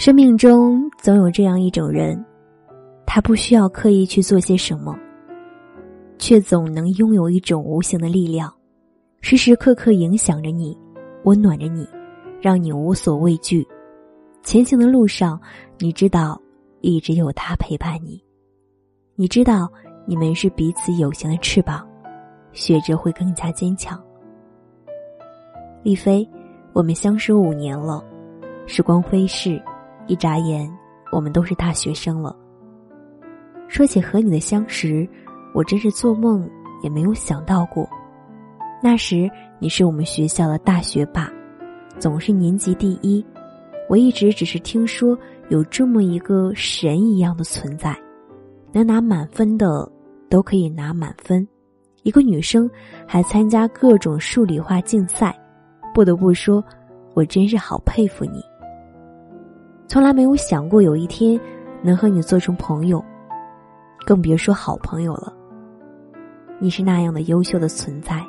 生命中总有这样一种人，他不需要刻意去做些什么，却总能拥有一种无形的力量，时时刻刻影响着你，温暖着你，让你无所畏惧。前行的路上，你知道一直有他陪伴你，你知道你们是彼此有形的翅膀，学着会更加坚强。丽飞，我们相识五年了，时光飞逝。一眨眼，我们都是大学生了。说起和你的相识，我真是做梦也没有想到过。那时你是我们学校的大学霸，总是年级第一。我一直只是听说有这么一个神一样的存在，能拿满分的都可以拿满分。一个女生还参加各种数理化竞赛，不得不说，我真是好佩服你。从来没有想过有一天能和你做成朋友，更别说好朋友了。你是那样的优秀的存在，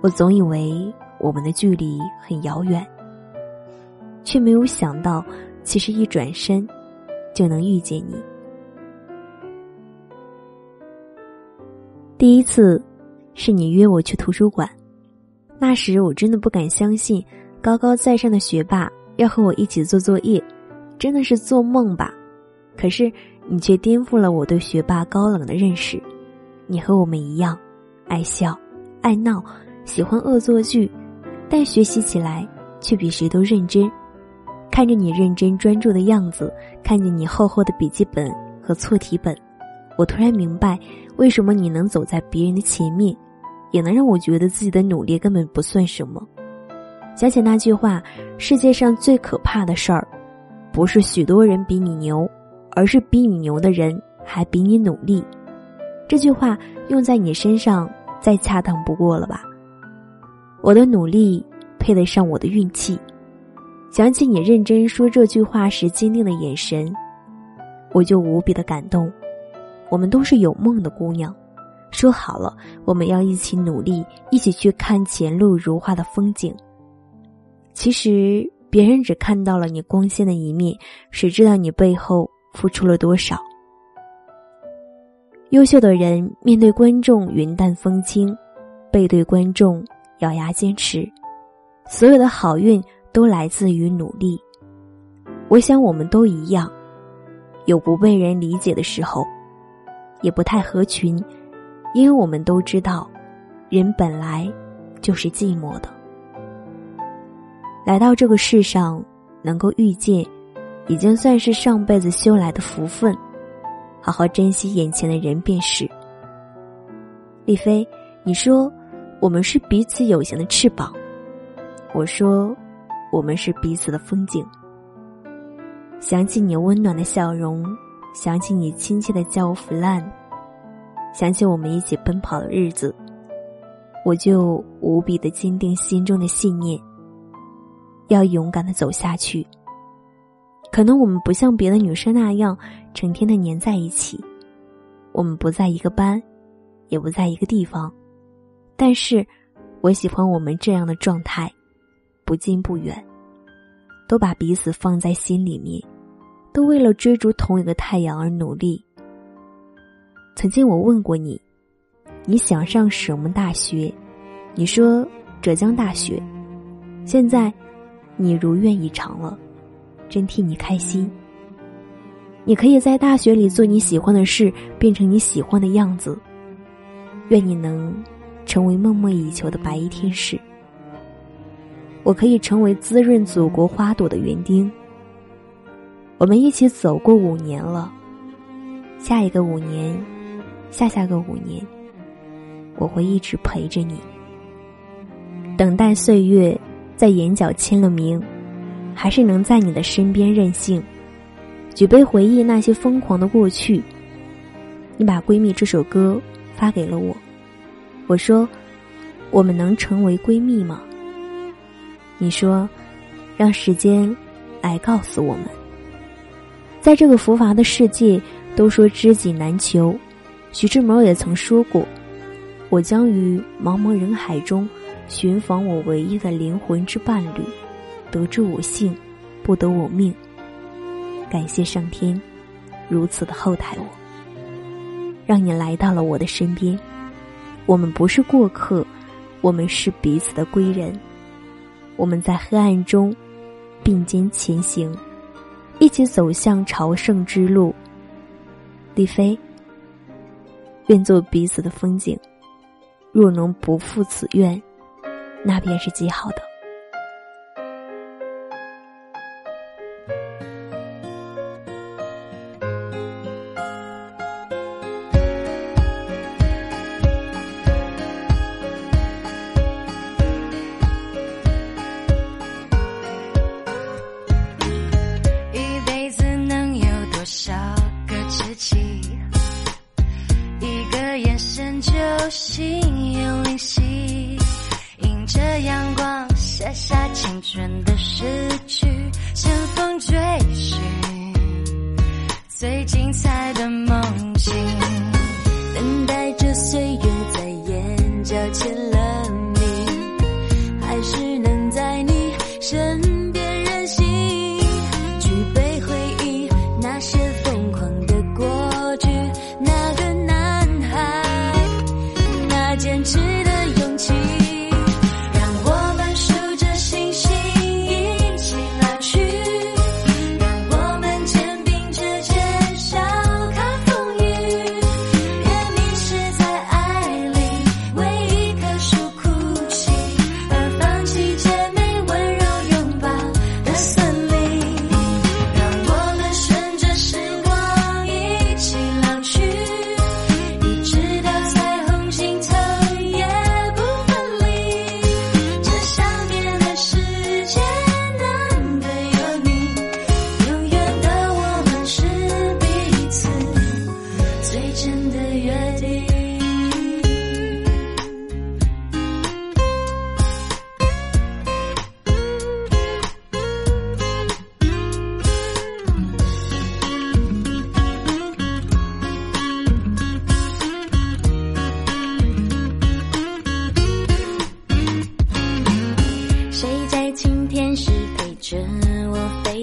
我总以为我们的距离很遥远，却没有想到，其实一转身就能遇见你。第一次是你约我去图书馆，那时我真的不敢相信，高高在上的学霸。要和我一起做作业，真的是做梦吧？可是你却颠覆了我对学霸高冷的认识。你和我们一样，爱笑、爱闹，喜欢恶作剧，但学习起来却比谁都认真。看着你认真专注的样子，看着你厚厚的笔记本和错题本，我突然明白，为什么你能走在别人的前面，也能让我觉得自己的努力根本不算什么。想起那句话：“世界上最可怕的事儿，不是许多人比你牛，而是比你牛的人还比你努力。”这句话用在你身上再恰当不过了吧？我的努力配得上我的运气。想起你认真说这句话时坚定的眼神，我就无比的感动。我们都是有梦的姑娘，说好了，我们要一起努力，一起去看前路如画的风景。其实别人只看到了你光鲜的一面，谁知道你背后付出了多少？优秀的人面对观众云淡风轻，背对观众咬牙坚持。所有的好运都来自于努力。我想我们都一样，有不被人理解的时候，也不太合群，因为我们都知道，人本来就是寂寞的。来到这个世上，能够遇见，已经算是上辈子修来的福分。好好珍惜眼前的人便是。丽飞，你说我们是彼此有形的翅膀，我说我们是彼此的风景。想起你温暖的笑容，想起你亲切的叫我弗兰，想起我们一起奔跑的日子，我就无比的坚定心中的信念。要勇敢的走下去。可能我们不像别的女生那样成天的黏在一起，我们不在一个班，也不在一个地方，但是，我喜欢我们这样的状态，不近不远，都把彼此放在心里面，都为了追逐同一个太阳而努力。曾经我问过你，你想上什么大学？你说浙江大学。现在。你如愿以偿了，真替你开心。你可以在大学里做你喜欢的事，变成你喜欢的样子。愿你能成为梦寐以求的白衣天使。我可以成为滋润祖国花朵的园丁。我们一起走过五年了，下一个五年，下下个五年，我会一直陪着你，等待岁月。在眼角签了名，还是能在你的身边任性，举杯回忆那些疯狂的过去。你把《闺蜜》这首歌发给了我，我说：“我们能成为闺蜜吗？”你说：“让时间来告诉我们。”在这个浮华的世界，都说知己难求，徐志摩也曾说过：“我将于茫茫人海中。”寻访我唯一的灵魂之伴侣，得之我幸，不得我命。感谢上天，如此的厚待我，让你来到了我的身边。我们不是过客，我们是彼此的归人。我们在黑暗中并肩前行，一起走向朝圣之路。李飞，愿做彼此的风景。若能不负此愿，那便是极好的。一辈子能有多少个知己？一个眼神就心意最精彩的梦境，等待着岁月在眼角签了名，还是能在你身。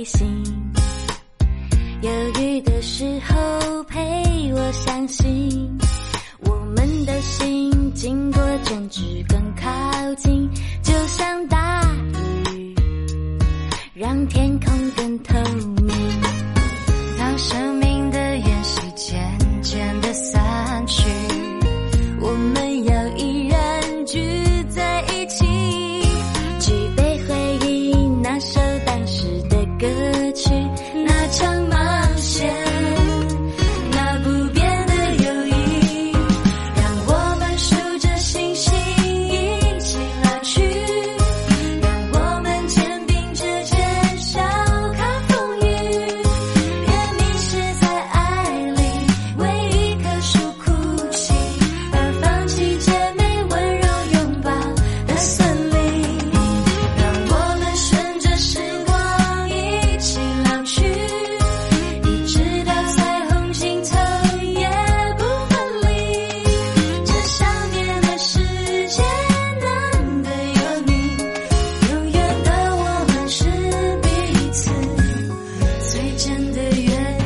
心。忧郁的时候陪我伤心我们的心经过争执更靠近就像大雨让天空更艰难的有你永远的我们是彼此最真的约定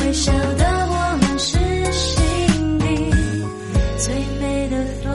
微笑的我们是心底最美的风